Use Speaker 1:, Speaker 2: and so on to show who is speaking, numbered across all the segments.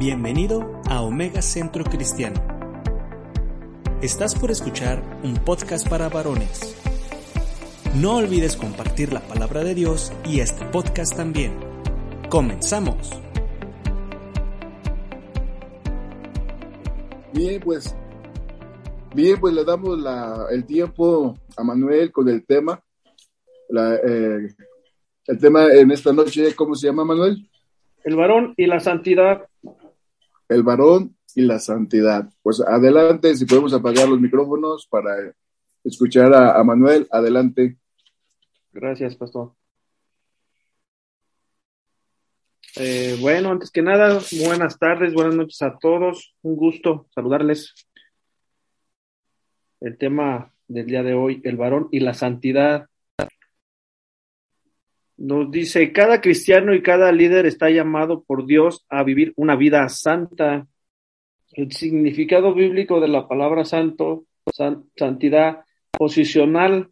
Speaker 1: Bienvenido a Omega Centro Cristiano. Estás por escuchar un podcast para varones. No olvides compartir la palabra de Dios y este podcast también. Comenzamos.
Speaker 2: Bien, pues, bien, pues le damos la, el tiempo a Manuel con el tema. La, eh, el tema en esta noche, ¿cómo se llama, Manuel?
Speaker 3: El varón y la santidad.
Speaker 2: El varón y la santidad. Pues adelante, si podemos apagar los micrófonos para escuchar a, Manuel, adelante.
Speaker 3: Gracias, pastor. Eh, bueno, antes que nada, buenas tardes, buenas noches a todos. Un gusto saludarles. El tema del día de hoy, el varón y la santidad. Nos dice, cada cristiano y cada líder está llamado por Dios a vivir una vida santa. El significado bíblico de la palabra santo, san, santidad, posicional.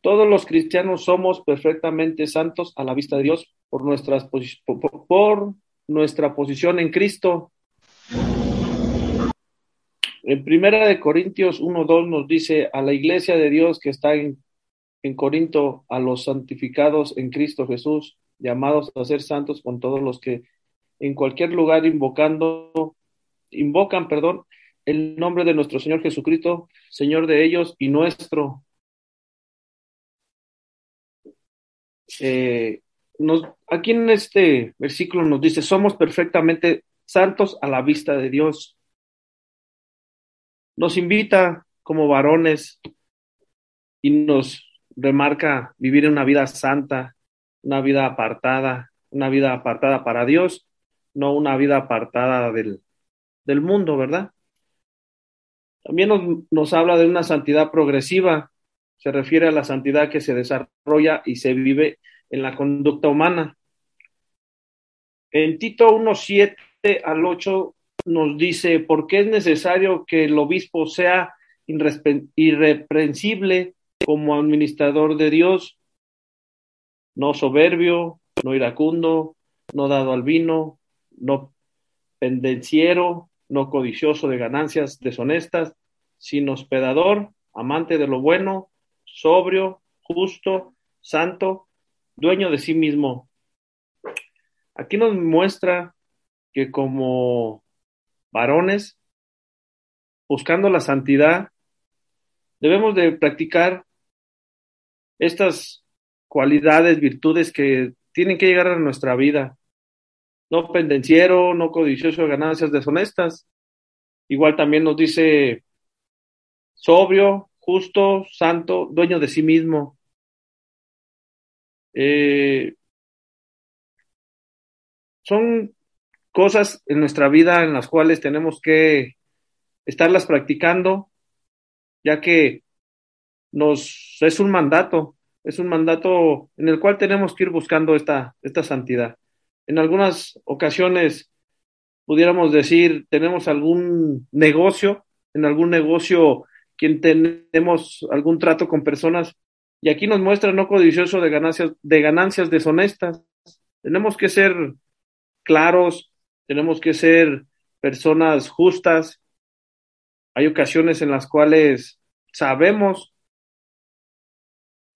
Speaker 3: Todos los cristianos somos perfectamente santos a la vista de Dios por, nuestras, por nuestra posición en Cristo. En Primera de Corintios 1.2 nos dice a la iglesia de Dios que está en en Corinto a los santificados en Cristo Jesús, llamados a ser santos con todos los que en cualquier lugar invocando, invocan, perdón, el nombre de nuestro Señor Jesucristo, Señor de ellos y nuestro. Eh, nos, aquí en este versículo nos dice, somos perfectamente santos a la vista de Dios. Nos invita como varones y nos remarca vivir una vida santa, una vida apartada, una vida apartada para Dios, no una vida apartada del, del mundo, ¿verdad? También nos, nos habla de una santidad progresiva, se refiere a la santidad que se desarrolla y se vive en la conducta humana. En Tito 1.7 al 8 nos dice, ¿por qué es necesario que el obispo sea irreprensible como administrador de Dios, no soberbio, no iracundo, no dado al vino, no pendenciero, no codicioso de ganancias deshonestas, sino hospedador, amante de lo bueno, sobrio, justo, santo, dueño de sí mismo. Aquí nos muestra que como varones, buscando la santidad, debemos de practicar estas cualidades, virtudes que tienen que llegar a nuestra vida. No pendenciero, no codicioso de ganancias deshonestas. Igual también nos dice sobrio, justo, santo, dueño de sí mismo. Eh, son cosas en nuestra vida en las cuales tenemos que estarlas practicando, ya que nos es un mandato, es un mandato en el cual tenemos que ir buscando esta, esta santidad. En algunas ocasiones pudiéramos decir, tenemos algún negocio, en algún negocio quien tenemos algún trato con personas y aquí nos muestra no codicioso de ganancias, de ganancias deshonestas. Tenemos que ser claros, tenemos que ser personas justas. Hay ocasiones en las cuales sabemos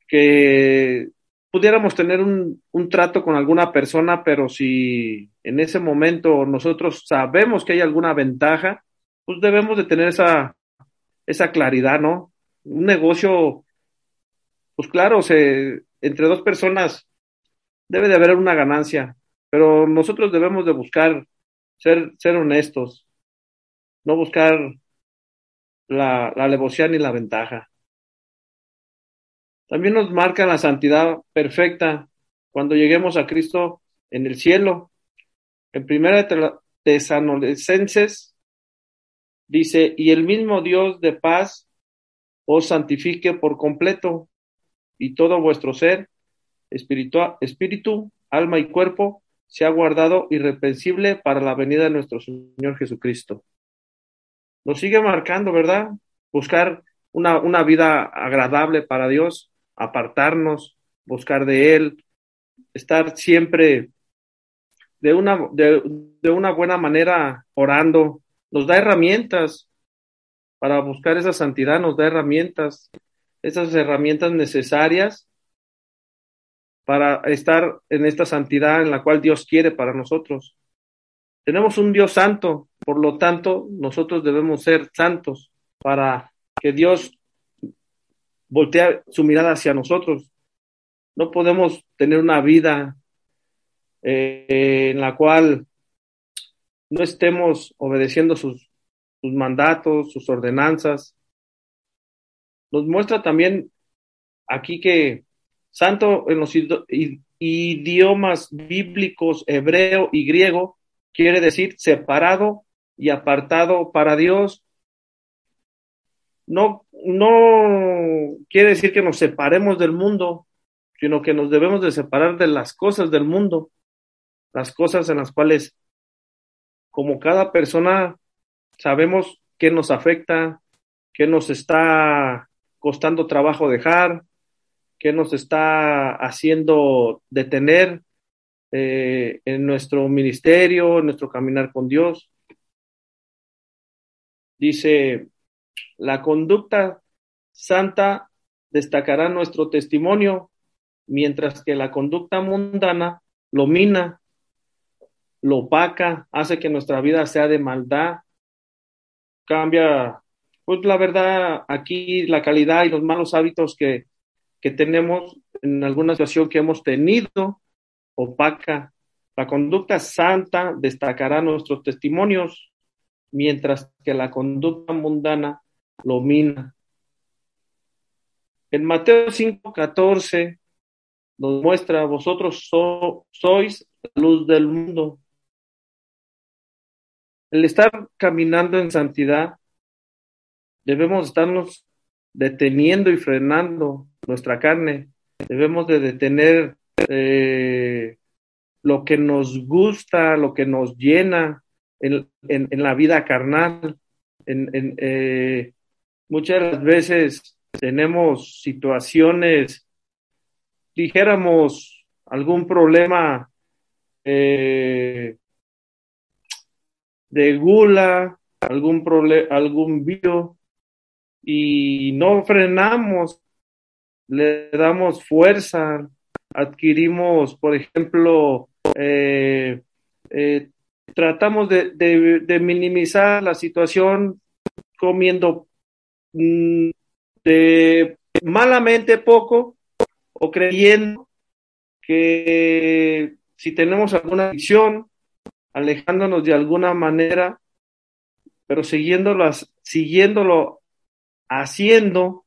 Speaker 3: que pudiéramos tener un, un, trato con alguna persona, pero si en ese momento nosotros sabemos que hay alguna ventaja, pues debemos de tener esa, esa claridad, ¿no? Un negocio, pues claro, se, entre dos personas debe de haber una ganancia, pero nosotros debemos de buscar ser, ser honestos, no buscar la, la alevosía ni la ventaja. También nos marca la santidad perfecta cuando lleguemos a Cristo en el cielo. En primera Tesanolicenses dice, y el mismo Dios de paz os santifique por completo y todo vuestro ser, espíritu, espíritu, alma y cuerpo, sea guardado irreprensible para la venida de nuestro Señor Jesucristo. Nos sigue marcando, ¿verdad? Buscar una, una vida agradable para Dios, apartarnos, buscar de Él, estar siempre de una, de, de una buena manera orando, nos da herramientas para buscar esa santidad, nos da herramientas, esas herramientas necesarias para estar en esta santidad en la cual Dios quiere para nosotros. Tenemos un Dios santo, por lo tanto, nosotros debemos ser santos para que Dios voltee su mirada hacia nosotros. No podemos tener una vida eh, en la cual no estemos obedeciendo sus, sus mandatos, sus ordenanzas. Nos muestra también aquí que santo en los idiomas bíblicos hebreo y griego quiere decir separado y apartado para Dios. No, no quiere decir que nos separemos del mundo, sino que nos debemos de separar de las cosas del mundo, las cosas en las cuales, como cada persona, sabemos qué nos afecta, qué nos está costando trabajo dejar, qué nos está haciendo detener eh, en nuestro ministerio, en nuestro caminar con Dios. Dice, la conducta santa destacará nuestro testimonio, mientras que la conducta mundana lo mina, lo opaca, hace que nuestra vida sea de maldad, cambia, pues la verdad, aquí la calidad y los malos hábitos que, que tenemos en alguna situación que hemos tenido, opaca. La conducta santa destacará nuestros testimonios, mientras que la conducta mundana lo mina. En Mateo 5:14 nos muestra, vosotros sois la luz del mundo. El estar caminando en santidad, debemos estarnos deteniendo y frenando nuestra carne. Debemos de detener eh, lo que nos gusta, lo que nos llena, en, en, la vida carnal. En, eh, muchas veces tenemos situaciones, dijéramos, algún problema eh, de gula, algún algún bio, y no frenamos, le damos fuerza, adquirimos, por ejemplo, eh, eh, tratamos de, de, minimizar la situación comiendo de malamente poco o creyendo que si tenemos alguna adicción, alejándonos de alguna manera, pero siguiéndolas, siguiéndolo haciendo,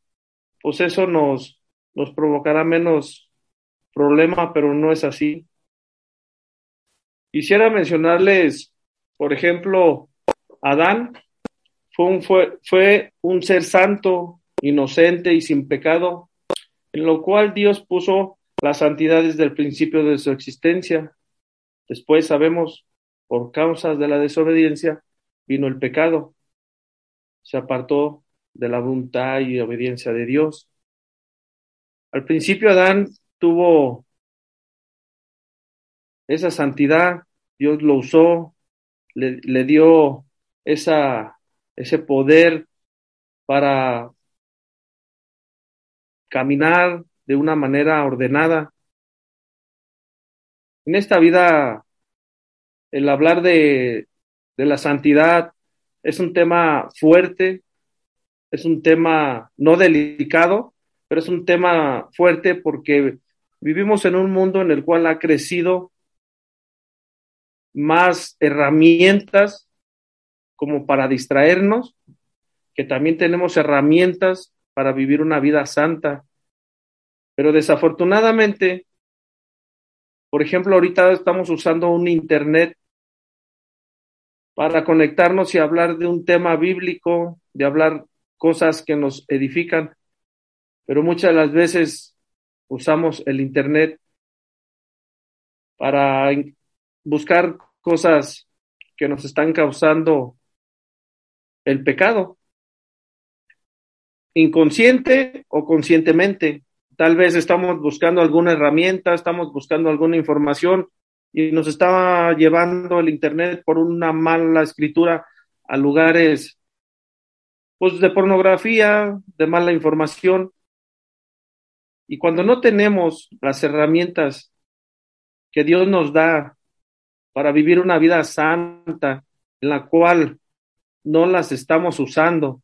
Speaker 3: pues eso nos, nos provocará menos problema, pero no es así. Quisiera mencionarles, por ejemplo, Adán fue un, fue, fue un ser santo, inocente y sin pecado, en lo cual Dios puso la santidad desde el principio de su existencia. Después sabemos, por causas de la desobediencia, vino el pecado. Se apartó de la voluntad y obediencia de Dios. Al principio Adán tuvo esa santidad, Dios lo usó, le, le dio esa, ese poder para caminar de una manera ordenada. En esta vida, el hablar de, de la santidad es un tema fuerte, es un tema no delicado, pero es un tema fuerte porque vivimos en un mundo en el cual ha crecido más herramientas como para distraernos, que también tenemos herramientas para vivir una vida santa. Pero desafortunadamente, por ejemplo, ahorita estamos usando un Internet para conectarnos y hablar de un tema bíblico, de hablar cosas que nos edifican, pero muchas de las veces usamos el Internet para buscar cosas que nos están causando el pecado, inconsciente o conscientemente. Tal vez estamos buscando alguna herramienta, estamos buscando alguna información y nos está llevando el Internet por una mala escritura a lugares pues, de pornografía, de mala información. Y cuando no tenemos las herramientas que Dios nos da para vivir una vida santa, en la cual no las estamos usando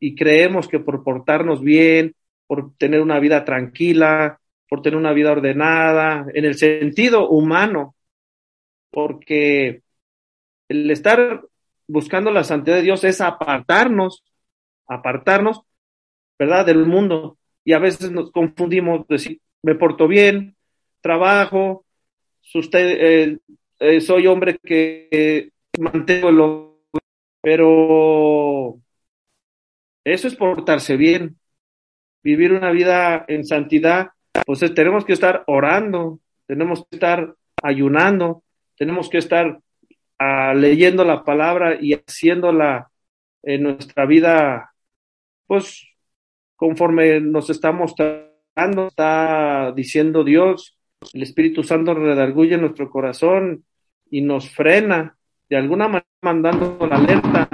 Speaker 3: y creemos que por portarnos bien, por tener una vida tranquila, por tener una vida ordenada, en el sentido humano, porque el estar buscando la santidad de Dios es apartarnos, apartarnos, ¿verdad?, del mundo. Y a veces nos confundimos, decir, me porto bien, trabajo, eh, eh, soy hombre que mantengo lo, pero eso es portarse bien, vivir una vida en santidad, pues tenemos que estar orando, tenemos que estar ayunando, tenemos que estar uh, leyendo la palabra y haciéndola en nuestra vida, pues conforme nos está mostrando, está diciendo Dios, el Espíritu Santo redarguye nuestro corazón y nos frena, de alguna manera mandando la alerta,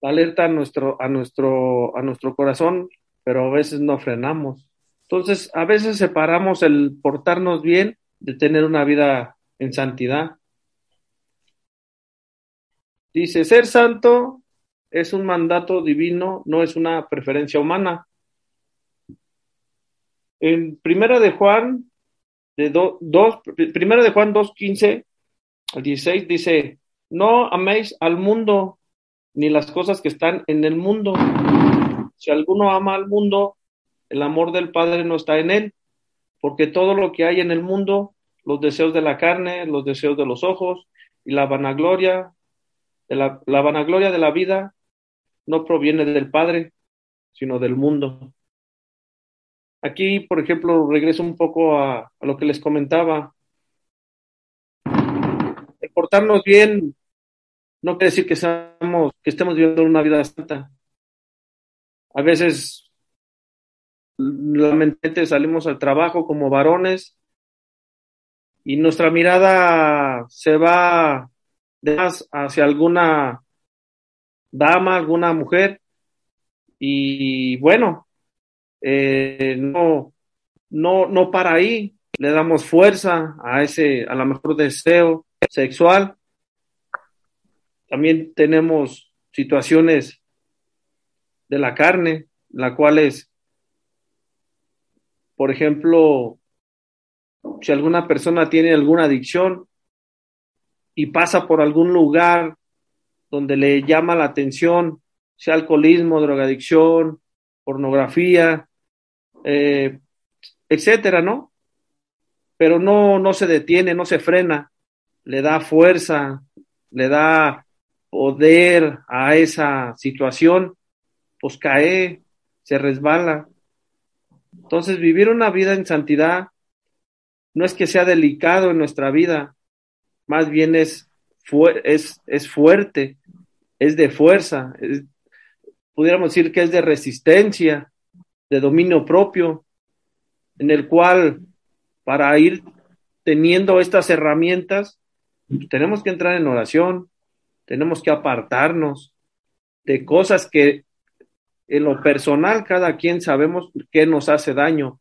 Speaker 3: la alerta a nuestro, a nuestro, a nuestro corazón, pero a veces no frenamos. Entonces, a veces separamos el portarnos bien de tener una vida en santidad. Dice, ser santo es un mandato divino, no es una preferencia humana. En Primera de Juan, de dos, Primera de Juan 2.15 al 16 dice, no améis al mundo ni las cosas que están en el mundo. Si alguno ama al mundo, el amor del Padre no está en él, porque todo lo que hay en el mundo, los deseos de la carne, los deseos de los ojos y la vanagloria, de la, vanagloria de la vida, no proviene del Padre, sino del mundo. Aquí, por ejemplo, regreso un poco a lo que les comentaba. Portarnos bien no quiere decir que, seamos, que estemos viviendo una vida santa. A veces, lamentablemente, salimos al trabajo como varones y nuestra mirada se va más hacia alguna dama, alguna mujer, y bueno, eh, no, no, no para ahí, le damos fuerza a ese, a lo mejor deseo sexual. También tenemos situaciones de la carne, la cual es, por ejemplo, si alguna persona tiene alguna adicción y pasa por algún lugar donde le llama la atención, sea alcoholismo, drogadicción, pornografía, eh, etcétera, ¿no? Pero no, no se detiene, no se frena, le da fuerza, le da poder a esa situación pues cae, se resbala. Entonces, vivir una vida en santidad no es que sea delicado en nuestra vida, más bien es, es, es fuerte, es de fuerza, pudiéramos decir que es de resistencia, de dominio propio, en el cual para ir teniendo estas herramientas, tenemos que entrar en oración, tenemos que apartarnos de cosas que en lo personal cada quien sabemos qué nos hace daño.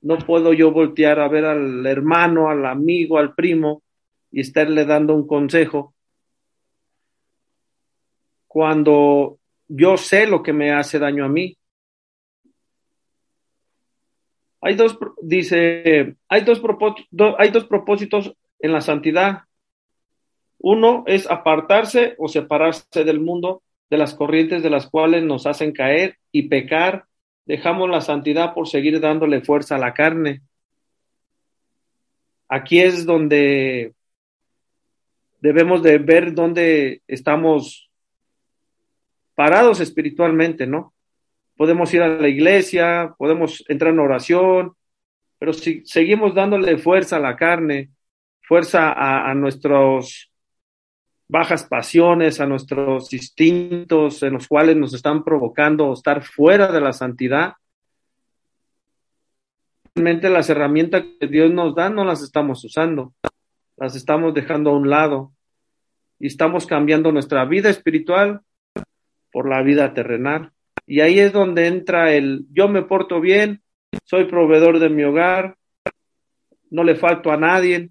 Speaker 3: No puedo yo voltear a ver al hermano, al amigo, al primo y estarle dando un consejo cuando yo sé lo que me hace daño a mí. Hay dos, dice, hay dos, hay dos propósitos en la santidad. Uno es apartarse o separarse del mundo de las corrientes de las cuales nos hacen caer y pecar, dejamos la santidad por seguir dándole fuerza a la carne. Aquí es donde debemos de ver dónde estamos parados espiritualmente, ¿no? Podemos ir a la iglesia, podemos entrar en oración, pero si seguimos dándole fuerza a la carne, fuerza a, a nuestros bajas pasiones, a nuestros instintos en los cuales nos están provocando estar fuera de la santidad, realmente las herramientas que Dios nos da no las estamos usando. las estamos dejando a un lado y estamos cambiando nuestra vida espiritual por la vida terrenal. Y ahí es donde entra el yo me porto bien, soy proveedor de mi hogar, no le falto a nadie,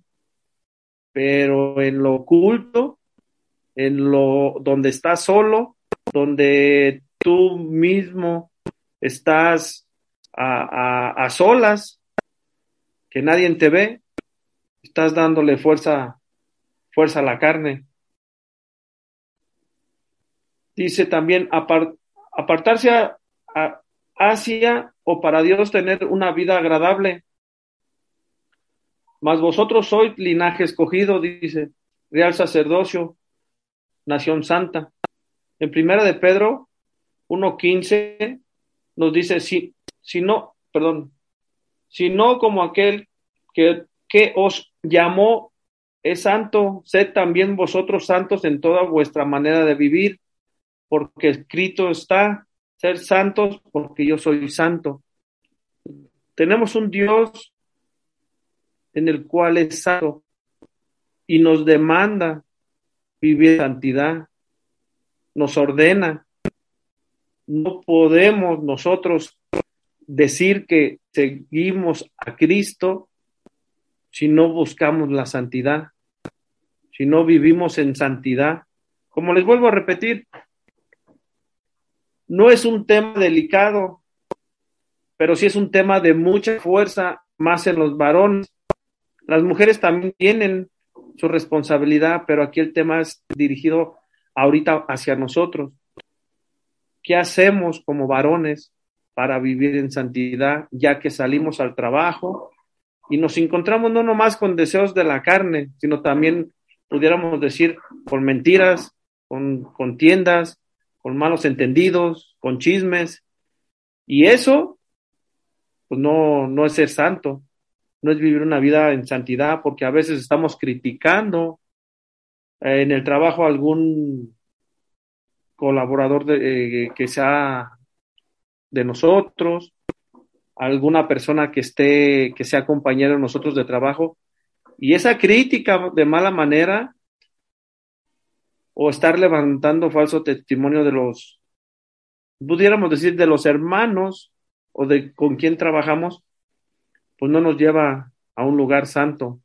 Speaker 3: pero en lo oculto, en lo donde estás solo, donde tú mismo estás a, a, a solas, que nadie te ve, estás dándole fuerza, fuerza a la carne. Dice también apart, apartarse a, hacia o para Dios tener una vida agradable. Mas vosotros sois linaje escogido, dice, real sacerdocio, nación santa. En primera de Pedro 1.15 nos dice, si, si no, perdón, si no como aquel que, que os llamó es santo, sed también vosotros santos en toda vuestra manera de vivir, porque escrito está, ser santos porque yo soy santo. Tenemos un Dios en el cual es santo y nos demanda vivir santidad, nos ordena. No podemos nosotros decir que seguimos a Cristo si no buscamos la santidad, si no vivimos en santidad. Como les vuelvo a repetir, no es un tema delicado, pero sí es un tema de mucha fuerza, más en los varones. Las mujeres también tienen su responsabilidad, pero aquí el tema es dirigido ahorita hacia nosotros. ¿Qué hacemos como varones para vivir en santidad, ya que salimos al trabajo y nos encontramos no nomás con deseos de la carne, sino también, pudiéramos decir, con mentiras, con contiendas, con malos entendidos, con chismes. Y eso, pues no, no es ser santo, no es vivir una vida en santidad, porque a veces estamos criticando eh, en el trabajo algún colaborador de, eh, que sea de nosotros, alguna persona que esté, que sea compañero de nosotros de trabajo, y esa crítica de mala manera o estar levantando falso testimonio de los, pudiéramos decir, de los hermanos o de con quien trabajamos, pues no nos lleva a un lugar santo.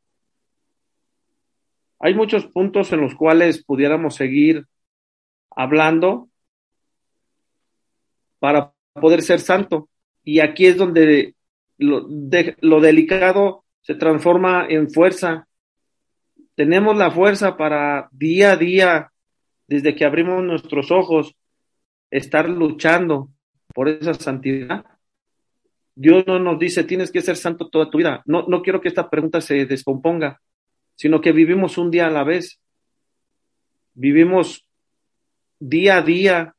Speaker 3: Hay muchos puntos en los cuales pudiéramos seguir hablando para poder ser santo. Y aquí es donde lo, lo delicado se transforma en fuerza. Tenemos la fuerza para día a día desde que abrimos nuestros ojos, estar luchando por esa santidad. Dios no nos dice, tienes que ser santo toda tu vida. No, no quiero que esta pregunta se descomponga, sino que vivimos un día a la vez. Vivimos día a día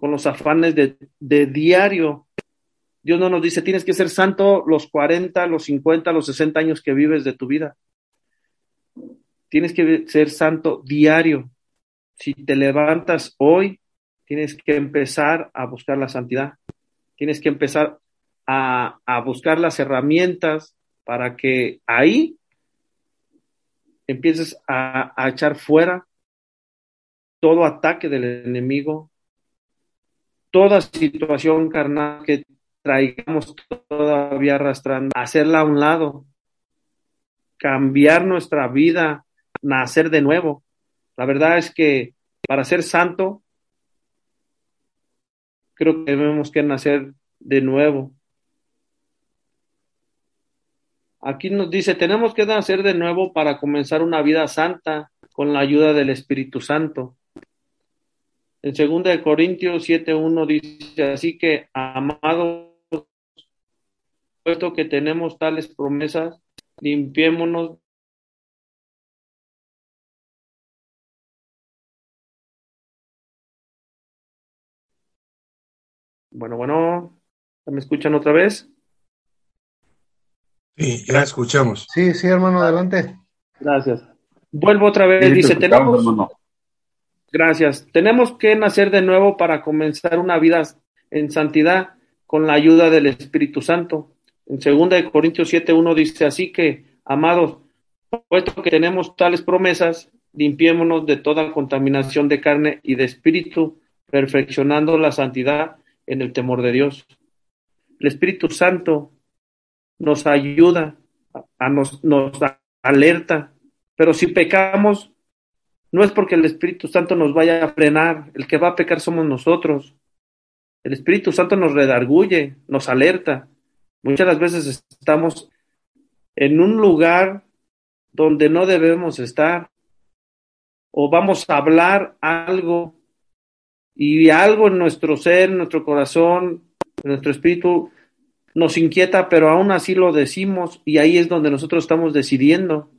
Speaker 3: con los afanes de, de diario. Dios no nos dice, tienes que ser santo los 40, los 50, los 60 años que vives de tu vida. Tienes que ser santo diario si te levantas hoy, tienes que empezar a buscar la santidad. Tienes que empezar a, buscar las herramientas para que ahí empieces a, a, echar fuera todo ataque del enemigo, toda situación carnal que traigamos todavía arrastrando, hacerla a un lado, cambiar nuestra vida, nacer de nuevo. La verdad es que para ser santo, creo que debemos que nacer de nuevo. Aquí nos dice, tenemos que nacer de nuevo para comenzar una vida santa con la ayuda del Espíritu Santo. En 2 Corintios 7.1 dice, así que, amados, puesto que tenemos tales promesas, limpiémonos Bueno, bueno, ¿me escuchan otra vez?
Speaker 4: Sí, ya escuchamos.
Speaker 5: Sí, sí, hermano, adelante.
Speaker 3: Gracias. Vuelvo otra vez, dice, tenemos... Gracias. Tenemos que nacer de nuevo para comenzar una vida en santidad con la ayuda del Espíritu Santo. En 2 Corintios 7.1 dice así que, amados, puesto que tenemos tales promesas, limpiémonos de toda contaminación de carne y de espíritu, perfeccionando la santidad en el temor de Dios. El Espíritu Santo nos ayuda, a nos, nos alerta, pero si pecamos, no es porque el Espíritu Santo nos vaya a frenar, el que va a pecar somos nosotros. El Espíritu Santo nos redarguye, nos alerta. Muchas las veces estamos en un lugar donde no debemos estar o vamos a hablar algo y algo en nuestro ser, en nuestro corazón, en nuestro espíritu nos inquieta, pero aún así lo decimos y ahí es donde nosotros estamos decidiendo.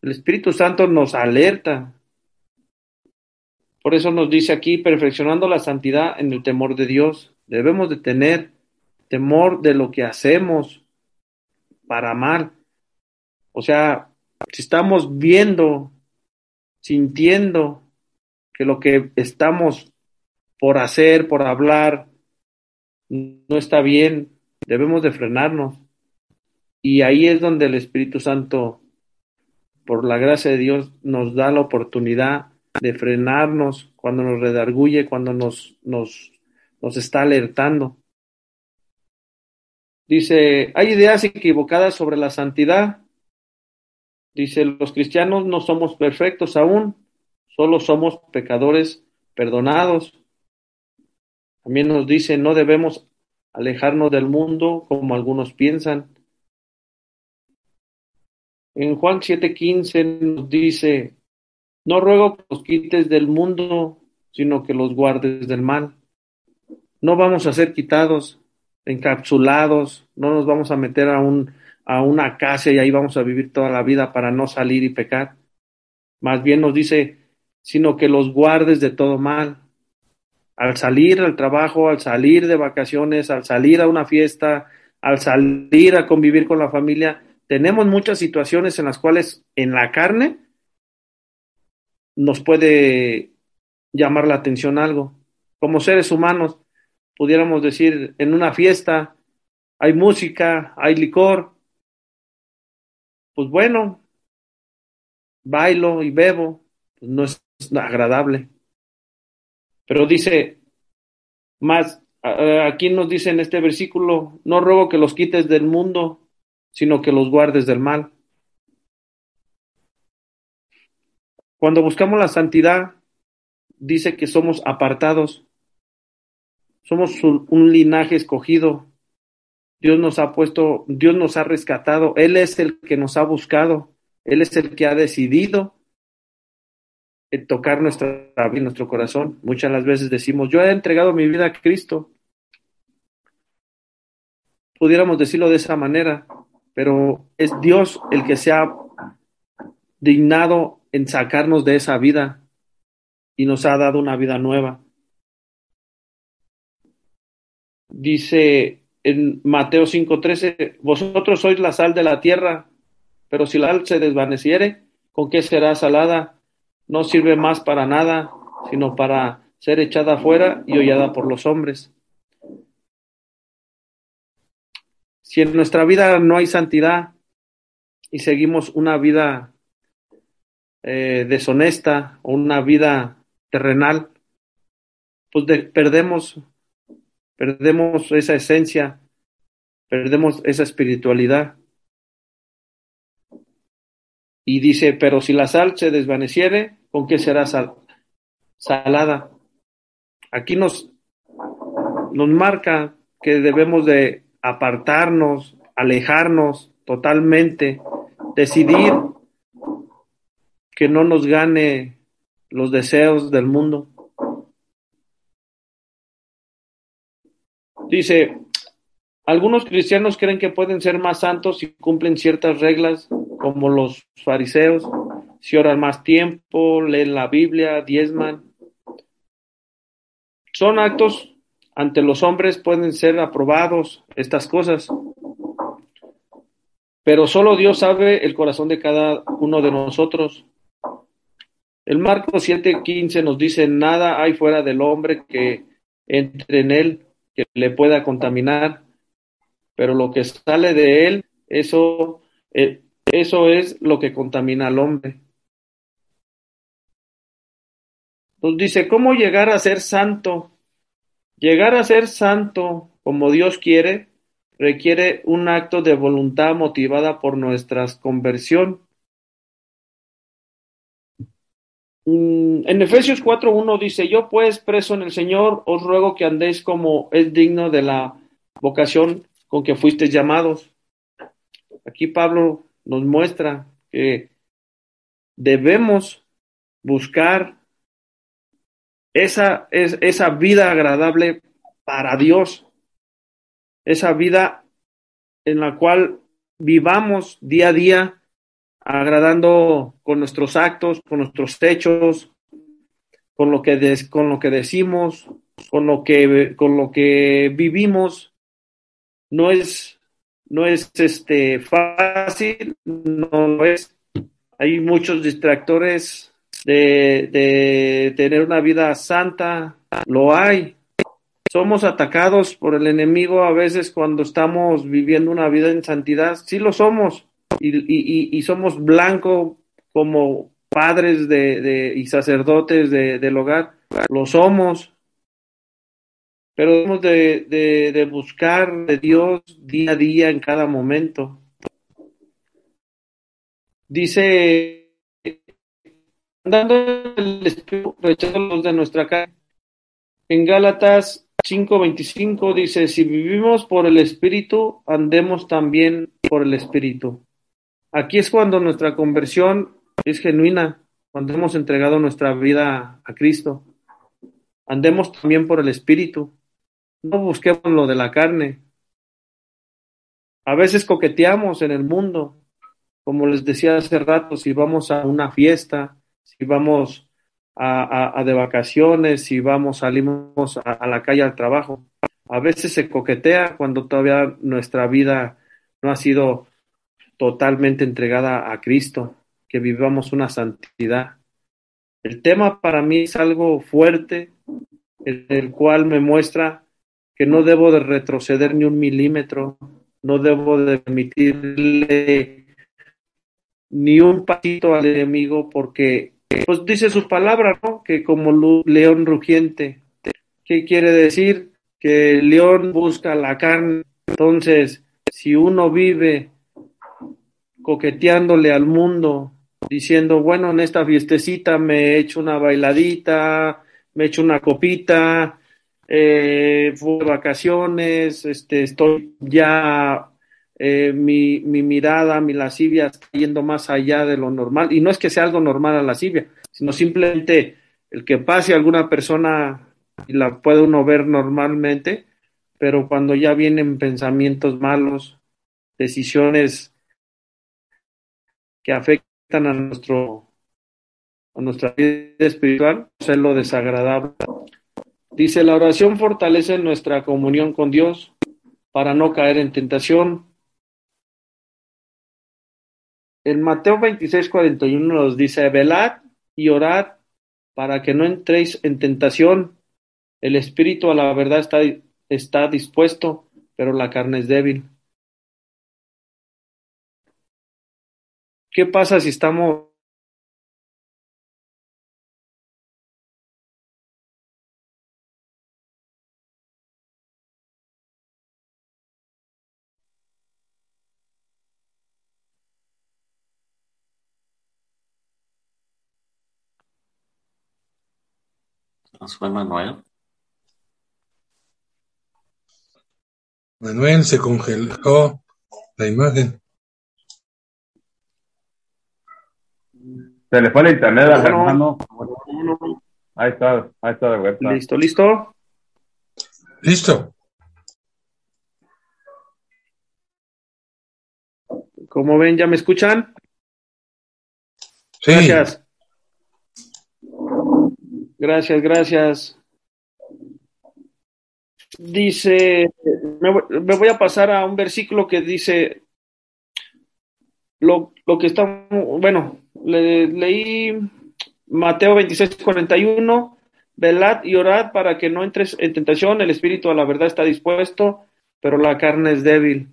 Speaker 3: El Espíritu Santo nos alerta. Por eso nos dice aquí, perfeccionando la santidad en el temor de Dios. Debemos de tener temor de lo que hacemos para amar. O sea, si estamos viendo, sintiendo que lo que estamos por hacer, por hablar, no está bien, debemos de frenarnos. Y ahí es donde el Espíritu Santo, por la gracia de Dios, nos da la oportunidad de frenarnos cuando nos redarguye, cuando nos, nos, nos está alertando. Dice, hay ideas equivocadas sobre la santidad. Dice, los cristianos no somos perfectos aún, solo somos pecadores perdonados. También nos dice, no debemos alejarnos del mundo como algunos piensan. En Juan 7:15 nos dice, no ruego que los quites del mundo, sino que los guardes del mal. No vamos a ser quitados, encapsulados, no nos vamos a meter a, un, a una casa y ahí vamos a vivir toda la vida para no salir y pecar. Más bien nos dice, sino que los guardes de todo mal al salir al trabajo, al salir de vacaciones, al salir a una fiesta, al salir a convivir con la familia, tenemos muchas situaciones en las cuales en la carne nos puede llamar la atención algo. Como seres humanos, pudiéramos decir, en una fiesta hay música, hay licor, pues bueno, bailo y bebo, pues no es agradable. Pero dice, más, aquí nos dice en este versículo, no ruego que los quites del mundo, sino que los guardes del mal. Cuando buscamos la santidad, dice que somos apartados, somos un linaje escogido. Dios nos ha puesto, Dios nos ha rescatado, Él es el que nos ha buscado, Él es el que ha decidido tocar nuestra vida, nuestro corazón. Muchas las veces decimos, yo he entregado mi vida a Cristo. Pudiéramos decirlo de esa manera, pero es Dios el que se ha dignado en sacarnos de esa vida y nos ha dado una vida nueva. Dice en Mateo 5:13, vosotros sois la sal de la tierra, pero si la sal se desvaneciere, ¿con qué será salada? No sirve más para nada, sino para ser echada afuera y hollada por los hombres. Si en nuestra vida no hay santidad y seguimos una vida eh, deshonesta o una vida terrenal, pues perdemos, perdemos esa esencia, perdemos esa espiritualidad. Y dice, pero si la sal se desvaneciere, ¿con qué será salada? Aquí nos, nos marca que debemos de apartarnos, alejarnos totalmente, decidir que no nos gane los deseos del mundo. Dice, algunos cristianos creen que pueden ser más santos si cumplen ciertas reglas, como los fariseos, si oran más tiempo, leen la Biblia, diezman. Son actos ante los hombres, pueden ser aprobados estas cosas, pero solo Dios sabe el corazón de cada uno de nosotros. El Marco 7:15 nos dice, nada hay fuera del hombre que entre en él, que le pueda contaminar, pero lo que sale de él, eso, eh, Eso es lo que contamina al hombre. Nos dice, ¿cómo llegar a ser santo? Llegar a ser santo como Dios quiere requiere un acto de voluntad motivada por nuestra conversión. Mm, en Efesios 4.1 dice, yo pues preso en el Señor, os ruego que andéis como es digno de la vocación con que fuisteis llamados. Aquí Pablo nos muestra que debemos buscar esa, es, esa vida agradable para Dios, esa vida en la cual vivamos día a día agradando con nuestros actos, con nuestros hechos, con lo que, con lo que decimos, con lo que, con lo que vivimos. No es, no es este, fácil, no es. Hay muchos distractores de, de tener una vida santa, lo hay, somos atacados por el enemigo a veces cuando estamos viviendo una vida en santidad. Sí lo somos y, y, y somos blanco como padres de, de y sacerdotes de, del hogar. Lo somos. Pero debemos de, de, de buscar de Dios día a día en cada momento. Dice, dando el espíritu, de nuestra carne. En Gálatas 5.25 dice, si vivimos por el Espíritu, andemos también por el Espíritu. Aquí es cuando nuestra conversión es genuina, cuando hemos entregado nuestra vida a Cristo. Andemos también por el Espíritu. No busquemos lo de la carne. A veces coqueteamos en el mundo, como les decía hace rato, si vamos a una fiesta, si vamos a, de vacaciones, si vamos, salimos a, la calle al trabajo. A veces se coquetea cuando todavía nuestra vida no ha sido totalmente entregada a Cristo, que vivamos una santidad. El tema para mí es algo fuerte, el, el cual me muestra que no debo de retroceder ni un milímetro, no debo de permitirle ni un pasito al enemigo porque pues dice su palabra, ¿no? Que como león rugiente. ¿Qué quiere decir? Que el león busca la carne. Entonces, si uno vive coqueteándole al mundo, diciendo, bueno, en esta fiestecita me he hecho una bailadita, me he hecho una copita, eh, fue vacaciones, este, estoy ya eh, mi, mi, mirada, mi lascivia está yendo más allá de lo normal. Y no es que sea algo normal la lascivia, sino simplemente el que pase alguna persona y la puede uno ver normalmente, pero cuando ya vienen pensamientos malos, decisiones que afectan a nuestro a nuestra vida espiritual, pues es lo desagradable. Dice, la oración fortalece nuestra comunión con Dios para no caer en tentación, en Mateo 26, 41 nos dice, velad y orad para que no entréis en tentación. El espíritu a la verdad está, está dispuesto, pero la carne es débil. ¿Qué pasa si estamos
Speaker 4: fue Manuel?
Speaker 5: Manuel se congeló la imagen.
Speaker 6: Se le fue el internet al hermano. Ahí está, ahí está de vuelta.
Speaker 3: Listo, listo.
Speaker 5: Listo.
Speaker 3: ¿Cómo ven? ¿Ya me escuchan?
Speaker 5: Sí.
Speaker 3: Gracias. Gracias, gracias. Dice, me voy, a pasar a un versículo que dice lo, que está, bueno, le, leí Mateo 26, 41, velad y orad para que no entres en tentación, el espíritu a la verdad está dispuesto, pero la carne es débil.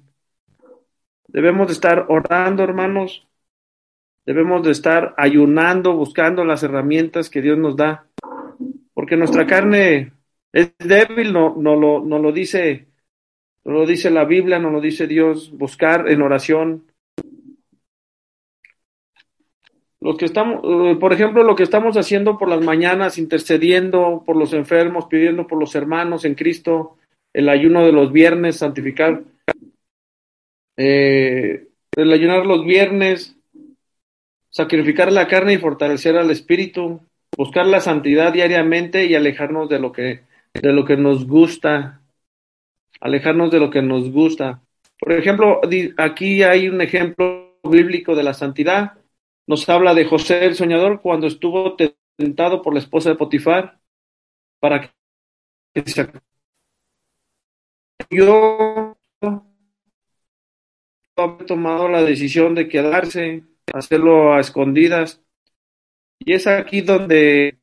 Speaker 3: Debemos de estar orando, hermanos. Debemos de estar ayunando, buscando las herramientas que Dios nos da. Porque nuestra carne es débil, no, no, lo, no lo dice, no lo dice la Biblia, no lo dice Dios. Buscar en oración. Los que estamos, eh, por ejemplo, lo que estamos haciendo por las mañanas, intercediendo por los enfermos, pidiendo por los hermanos en Cristo, el ayuno de los viernes, santificar, eh, el ayunar los viernes, sacrificar la carne y fortalecer al espíritu, buscar la santidad diariamente y alejarnos de lo que, de lo que nos gusta, alejarnos de lo que nos gusta. Por ejemplo, aquí hay un ejemplo bíblico de la santidad. Nos habla de José el soñador cuando estuvo tentado por la esposa de Potifar para que se yo haber tomado la decisión de quedarse, hacerlo a escondidas. Y es aquí donde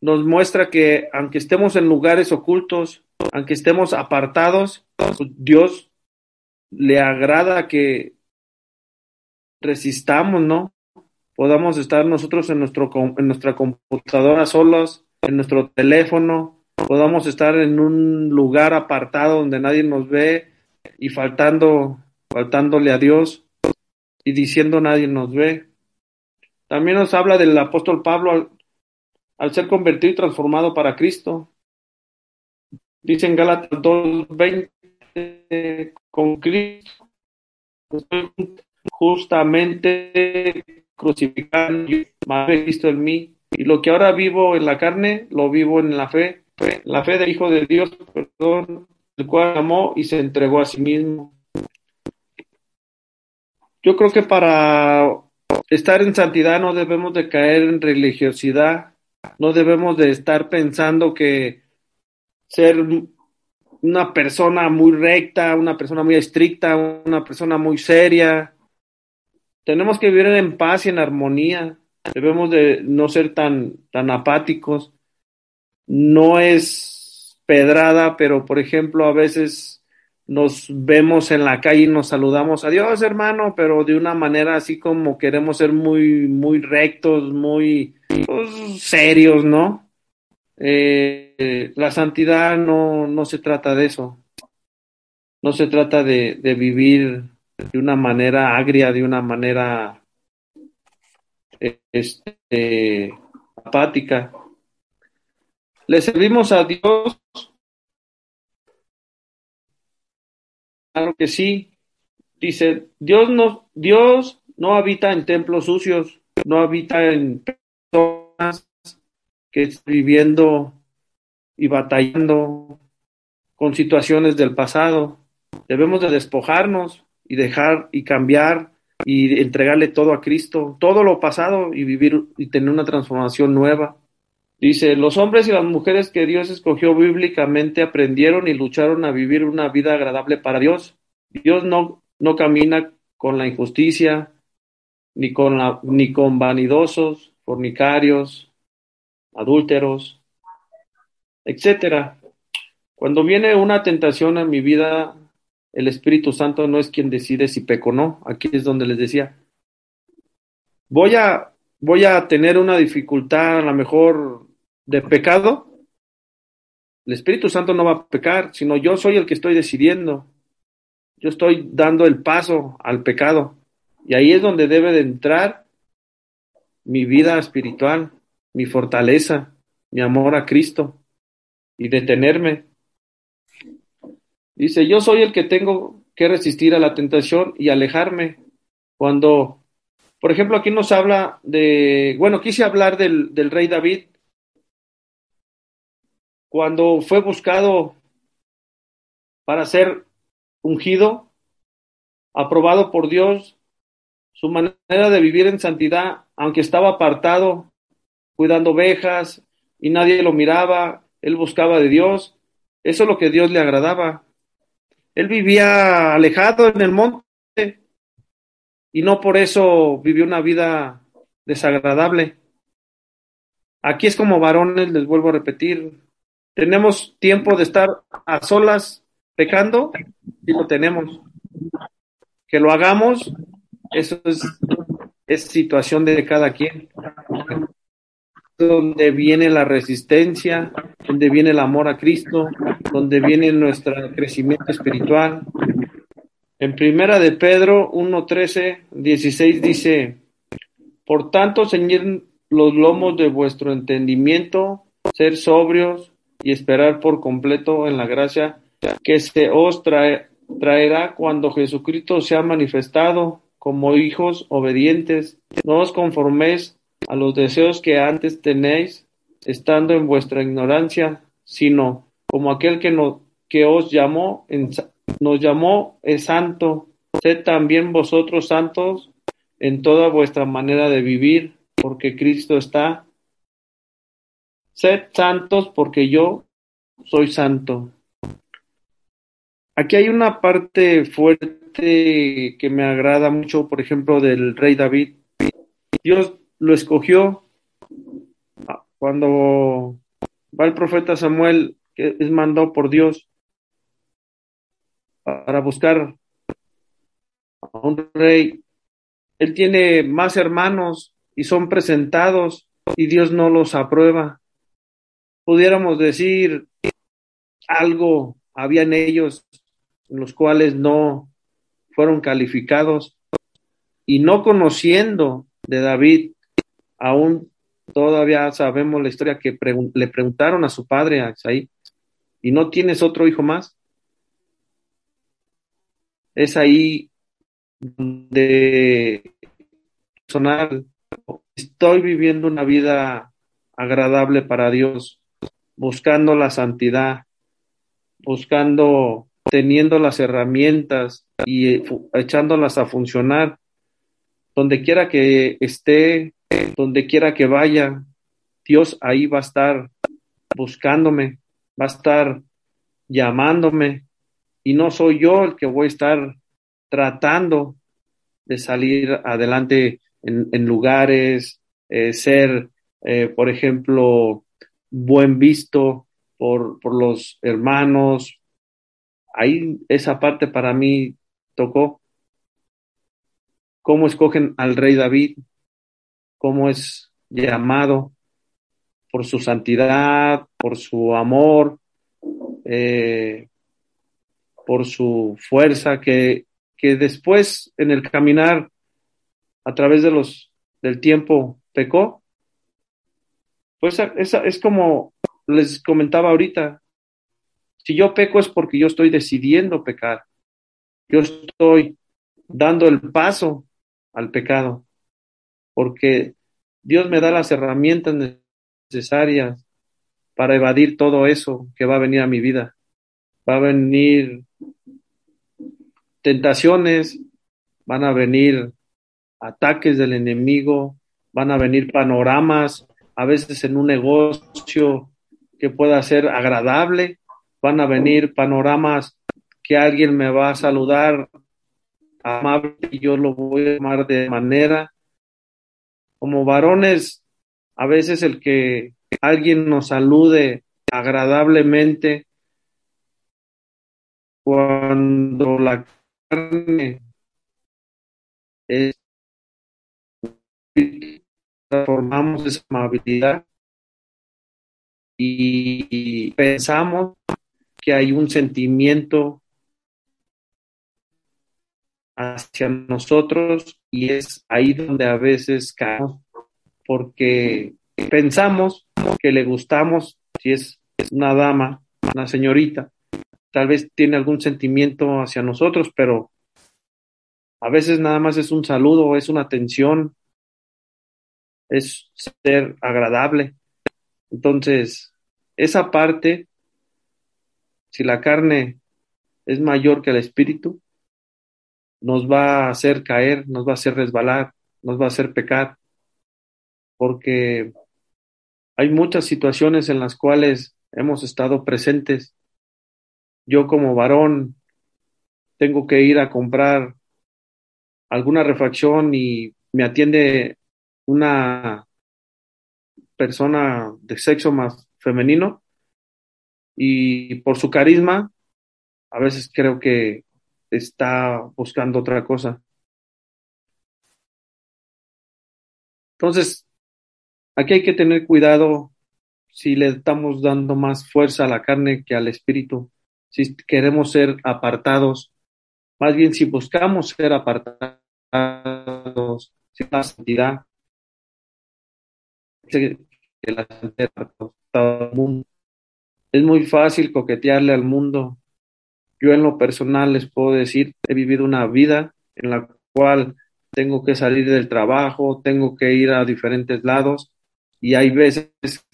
Speaker 3: nos muestra que aunque estemos en lugares ocultos, aunque estemos apartados, pues Dios le agrada que resistamos, ¿no? Podamos estar nosotros en, nuestro, en nuestra computadora solos, en nuestro teléfono, podamos estar en un lugar apartado donde nadie nos ve y faltando, faltándole a Dios y diciendo nadie nos ve. También nos habla del apóstol Pablo al, ser convertido y transformado para Cristo. Dice en Gálatas 2.20, con Cristo justamente crucificado, más Cristo en mí, y lo que ahora vivo en la carne, lo vivo en la fe, la fe del Hijo de Dios, perdón, el cual amó y se entregó a sí mismo. Yo creo que para estar en santidad no debemos de caer en religiosidad, no debemos de estar pensando que ser una persona muy recta, una persona muy estricta, una persona muy seria. Tenemos que vivir en paz y en armonía. Debemos de no ser tan, tan apáticos. No es pedrada, pero por ejemplo, a veces nos vemos en la calle y nos saludamos, adiós hermano, pero de una manera así como queremos ser muy, muy rectos, muy pues, serios, ¿no? Eh, la santidad no, no se trata de eso. No se trata de, de vivir de una manera agria, de una manera este, apática. Le servimos a Dios. Claro que sí. Dice, Dios no, Dios no habita en templos sucios, no habita en personas que están viviendo y batallando con situaciones del pasado. Debemos de despojarnos y dejar y cambiar y entregarle todo a Cristo, todo lo pasado y vivir y tener una transformación nueva. Dice, los hombres y las mujeres que Dios escogió bíblicamente aprendieron y lucharon a vivir una vida agradable para Dios. Dios no, no camina con la injusticia, ni con, la, ni con vanidosos, fornicarios, adúlteros, etcétera. Cuando viene una tentación en mi vida, el Espíritu Santo no es quien decide si peco o no. Aquí es donde les decía, voy a, voy a tener una dificultad a lo mejor de pecado. El Espíritu Santo no va a pecar, sino yo soy el que estoy decidiendo. Yo estoy dando el paso al pecado. Y ahí es donde debe de entrar mi vida espiritual, mi fortaleza, mi amor a Cristo y detenerme. Dice, yo soy el que tengo que resistir a la tentación y alejarme. Cuando, por ejemplo, aquí nos habla de, bueno, quise hablar del, del rey David. Cuando fue buscado para ser ungido, aprobado por Dios, su manera de vivir en santidad, aunque estaba apartado, cuidando ovejas y nadie lo miraba, él buscaba de Dios. Eso es lo que Dios le agradaba. Él vivía alejado en el monte y no por eso vivió una vida desagradable. Aquí es como varones, les vuelvo a repetir, tenemos tiempo de estar a solas pecando y lo tenemos. que lo hagamos, eso es, situación de cada quien. Donde viene la resistencia, donde viene el amor a Cristo, donde viene nuestro crecimiento espiritual. En primera de Pedro 1, 13, 16 dice, por tanto, ceñir los lomos de vuestro entendimiento, ser sobrios y esperar por completo en la gracia que se os trae, traerá cuando Jesucristo sea manifestado como hijos obedientes. No os conforméis a los deseos que antes tenéis, estando en vuestra ignorancia, sino como aquel que, no, que os llamó, nos llamó es santo. Sed también vosotros santos en toda vuestra manera de vivir, porque Cristo está. Sed santos porque yo soy santo. Aquí hay una parte fuerte que me agrada mucho, por ejemplo, del rey David. Dios lo escogió cuando va el profeta Samuel, que es mandado por Dios para buscar a un rey. Él tiene más hermanos y son presentados y Dios no los aprueba. Pudiéramos decir algo había en ellos los cuales no fueron calificados y no conociendo de David, aún todavía sabemos la historia que le preguntaron a su padre, a Isaí, ¿y no tienes otro hijo más? Es ahí donde sonar, estoy viviendo una vida agradable para Dios, buscando la santidad, buscando teniendo las herramientas y eh, echándolas a funcionar, donde quiera que esté, donde quiera que vaya, Dios ahí va a estar buscándome, va a estar llamándome. Y no soy yo el que voy a estar tratando de salir adelante en, lugares, eh, ser, eh, por ejemplo, buen visto por, por los hermanos, ahí esa parte para mí tocó. Cómo escogen al rey David, cómo es llamado por su santidad, por su amor, eh, por su fuerza, que, que después en el caminar a través de los, del tiempo pecó. Pues esa, es como les comentaba ahorita, si yo peco es porque yo estoy decidiendo pecar. Yo estoy dando el paso al pecado. Porque Dios me da las herramientas necesarias para evadir todo eso que va a venir a mi vida. Va a venir tentaciones, van a venir ataques del enemigo, van a venir panoramas, a veces en un negocio que pueda ser agradable, van a venir panoramas que alguien me va a saludar amable y yo lo voy a llamar de manera. Como varones, a veces el que alguien nos salude agradablemente cuando la carne es transformamos esa amabilidad y pensamos que hay un sentimiento hacia nosotros y es ahí donde a veces caemos porque pensamos que le gustamos, si es una dama, una señorita, tal vez tiene algún sentimiento hacia nosotros, pero a veces nada más es un saludo, es una atención, es ser agradable. Entonces, esa parte si la carne es mayor que el espíritu, nos va a hacer caer, nos va a hacer resbalar, nos va a hacer pecar, porque hay muchas situaciones en las cuales hemos estado presentes. Yo como varón tengo que ir a comprar alguna refacción y me atiende una persona de sexo más femenino y por su carisma, a veces creo que está buscando otra cosa. Entonces, aquí hay que tener cuidado si le estamos dando más fuerza a la carne que al espíritu, si queremos ser apartados, más bien si buscamos ser apartados, sin la santidad, que la santidad mundo. Es muy fácil coquetearle al mundo. Yo en lo personal les puedo decir, he vivido una vida en la cual tengo que salir del trabajo, tengo que ir a diferentes lados y hay veces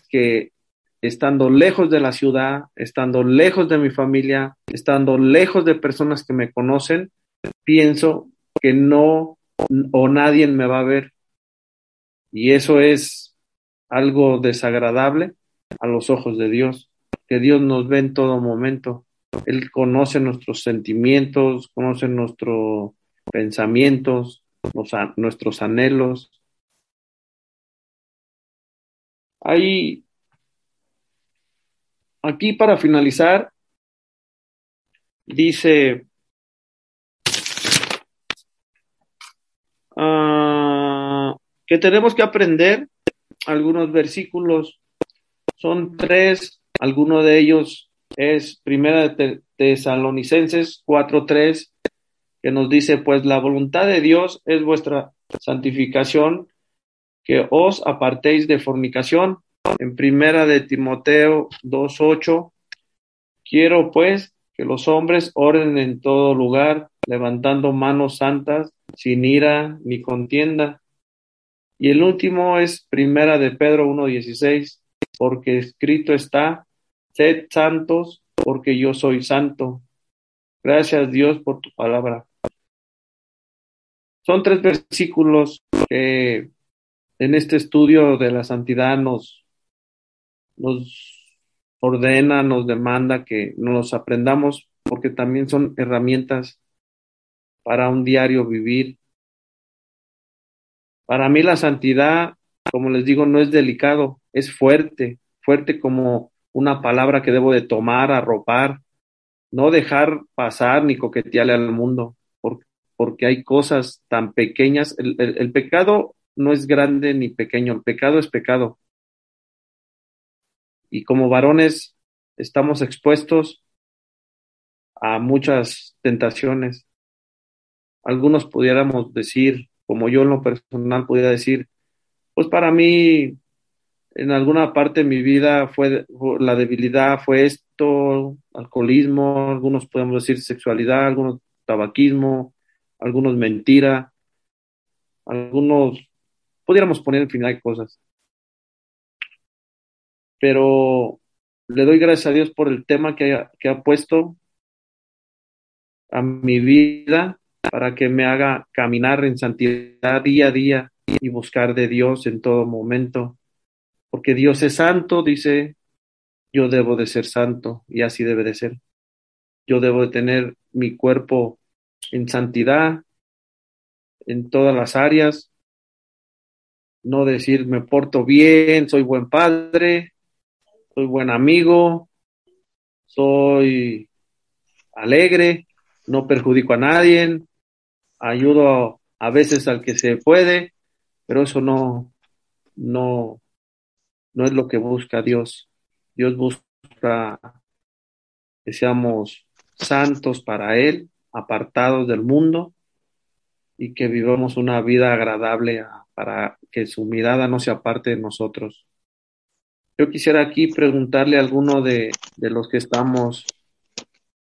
Speaker 3: que estando lejos de la ciudad, estando lejos de mi familia, estando lejos de personas que me conocen, pienso que no o nadie me va a ver. Y eso es algo desagradable a los ojos de Dios, que Dios nos ve en todo momento. Él conoce nuestros sentimientos, conoce nuestros pensamientos, nuestros anhelos. Hay aquí para finalizar, dice uh, que tenemos que aprender algunos versículos. Son tres, alguno de ellos es Primera de Tesalonicenses 4.3 que nos dice, pues la voluntad de Dios es vuestra santificación, que os apartéis de fornicación. En primera de Timoteo 2.8, quiero pues que los hombres oren en todo lugar, levantando manos santas, sin ira ni contienda. Y el último es primera de Pedro 1.16, porque escrito está, sed santos, porque yo soy santo. Gracias Dios por tu palabra. Son tres versículos que en este estudio de la santidad nos, nos ordena, nos demanda que nos los aprendamos porque también son herramientas para un diario vivir. Para mí la santidad, como les digo, no es delicado, es fuerte, fuerte como una palabra que debo de tomar, arropar, no dejar pasar ni coquetearle al mundo, porque porque hay cosas tan pequeñas. El, pecado no es grande ni pequeño, el pecado es pecado. Y como varones estamos expuestos a muchas tentaciones. Algunos pudiéramos decir, como yo en lo personal pudiera decir, pues para mí en alguna parte de mi vida fue la debilidad fue esto, alcoholismo, algunos podemos decir sexualidad, algunos tabaquismo, algunos mentira, algunos pudiéramos poner infinidad de cosas. Pero le doy gracias a Dios por el tema que, ha puesto a mi vida para que me haga caminar en santidad día a día y buscar de Dios en todo momento. Porque Dios es santo, dice, yo debo de ser santo y así debe de ser. Yo debo de tener mi cuerpo en santidad en todas las áreas. No decir me porto bien, soy buen padre, soy buen amigo, soy alegre, no perjudico a nadie, ayudo a veces al que se puede, pero eso no, no, no es lo que busca Dios. Dios busca que seamos santos para Él, apartados del mundo y que vivamos una vida agradable para que su mirada no se aparte de nosotros. Yo quisiera aquí preguntarle a alguno de, de los que estamos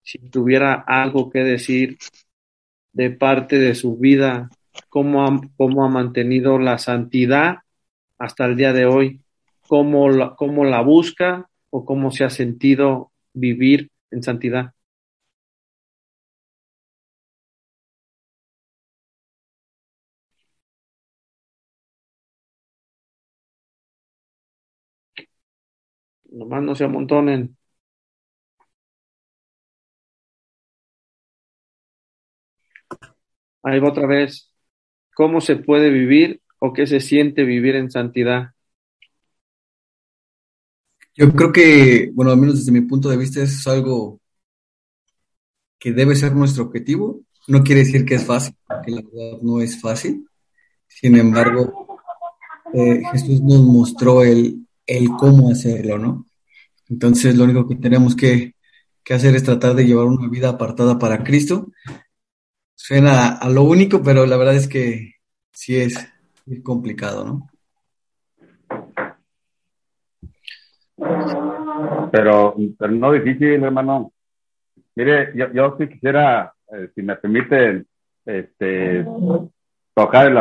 Speaker 3: si tuviera algo que decir de parte de su vida, cómo ha, cómo ha mantenido la santidad hasta el día de hoy, cómo la, cómo la busca o cómo se ha sentido vivir en santidad. Nomás no se amontonen. Ahí va otra vez. ¿Cómo se puede vivir o qué se siente vivir en santidad?
Speaker 7: Yo creo que, bueno, al menos desde mi punto de vista es algo que debe ser nuestro objetivo. No quiere decir que es fácil, porque la verdad no es fácil. Sin embargo, eh, Jesús nos mostró el, el cómo hacerlo, ¿no? Entonces, lo único que tenemos que, que hacer es tratar de llevar una vida apartada para Cristo. Suena a lo único, pero la verdad es que sí es, complicado, ¿no?
Speaker 6: Pero, pero no difícil, hermano. Mire, yo, yo sí quisiera, eh, si me permiten, este, tocar el